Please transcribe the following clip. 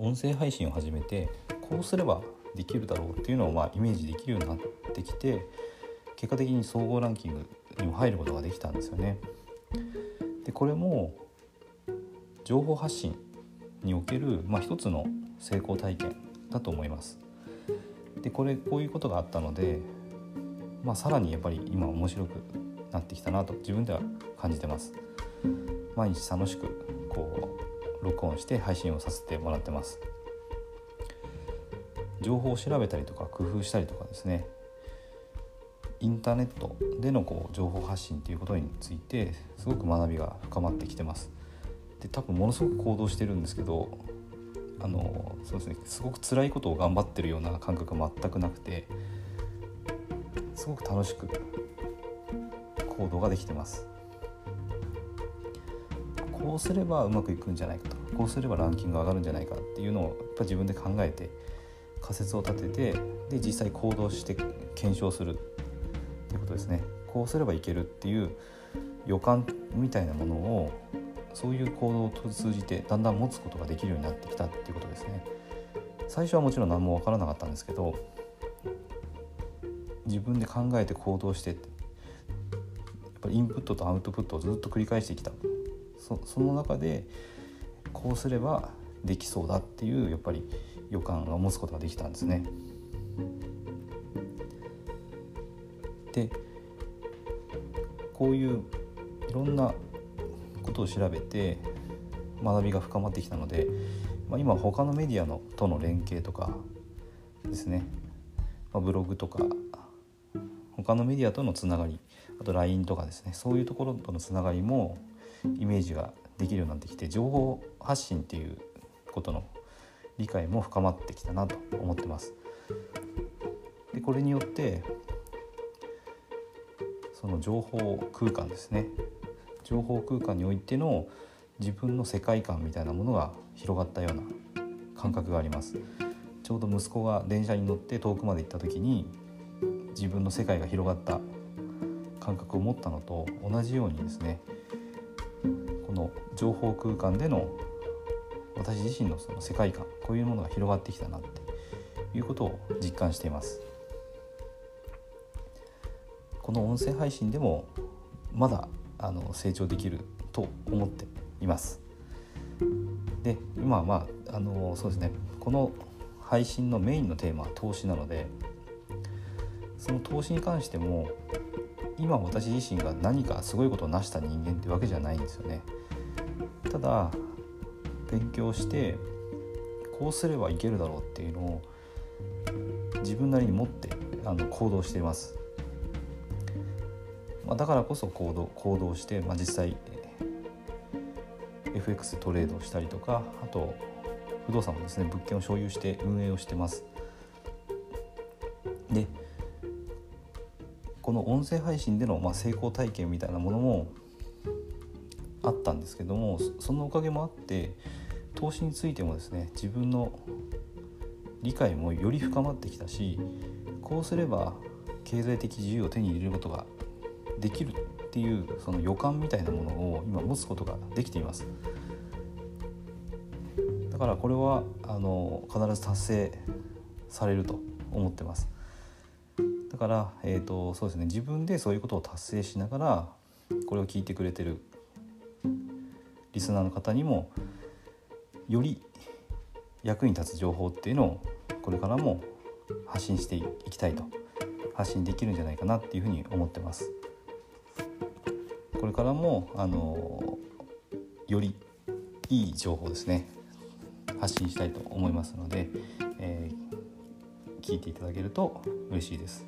音声配信を始めてこうすればできるだろうっていうのをまあイメージできるようになってきて結果的に総合ランキングにも入ることができたんですよね。でこれも情報発信における、まあ、一つの成功体験だと思います。でこれこういうことがあったので、まあ、さらにやっぱり今面白くなってきたなと自分では感じてます。毎日楽しくこう録音して配信をさせてもらってます。情報を調べたりとか工夫したりとかですねインターネットでのこう情報発信ということについてすごく学びが深まってきてます。で多分ものすごく行動してるんですけどあのそうですねすごく辛いことを頑張ってるような感覚が全くなくてすごく楽しく行動ができてます。こうすればうまくいくんじゃないかと。かこうすればランキング上がるんじゃないかっていうのをやっぱ自分で考えて仮説を立ててで実際行動して検証するっていうことですね。こうすればいけるっていう予感みたいなものをそういう行動を通じてだんだん持つことができるようになってきたっていうことですね。最初はもちろん何も分からなかったんですけど自分で考えて行動してやっぱりインプットとアウトプットをずっと繰り返してきた。その中でこうすればできそうだっていうやっぱり予感を持つことができたんですね。でこういういろんなことを調べて学びが深まってきたので、まあ、今他のメディアのとの連携とかですね、まあ、ブログとか他のメディアとのつながりあと LINE とかですねそういうところとのつながりもイメージができるようになってきて情報発信っていうことの理解も深まってきたなと思ってます。でこれによってその情報空間ですね情報空間においての自分の世界観みたいなものが広がったような感覚がありますちょうど息子が電車に乗って遠くまで行った時に自分の世界が広がった感覚を持ったのと同じようにですねこの情報空間での私自身のその世界観こういうものが広がってきたなっていうことを実感しています。この音声配信でもまだあの成長できると思っています。で今はまああのそうですね。この配信のメインのテーマは投資なのでその投資に関しても今私自身が何かすごいことを成した人間ってわけじゃないんですよね。ただ勉強してこうすればいけるだろうっていうのを自分なりに持ってあの行動しています、まあ、だからこそ行動行動して、まあ、実際 FX トレードしたりとかあと不動産もですね物件を所有して運営をしてます。でこの音声配信での、ま、成功体験みたいなものもあったんですけどもそのおかげもあって投資についてもですね自分の理解もより深まってきたしこうすれば経済的自由を手に入れることができるっていうその予感みたいなものを今持つことができています。だからこれはあの必ず達成されると思ってます。だから、えーとそうですね、自分でそういうことを達成しながらこれを聞いてくれてるリスナーの方にもより役に立つ情報っていうのをこれからも発信していきたいと発信できるんじゃないかなっていうふうに思ってます。これからもあのよりいい情報ですね発信したいと思いますので、聞いていただけると嬉しいです。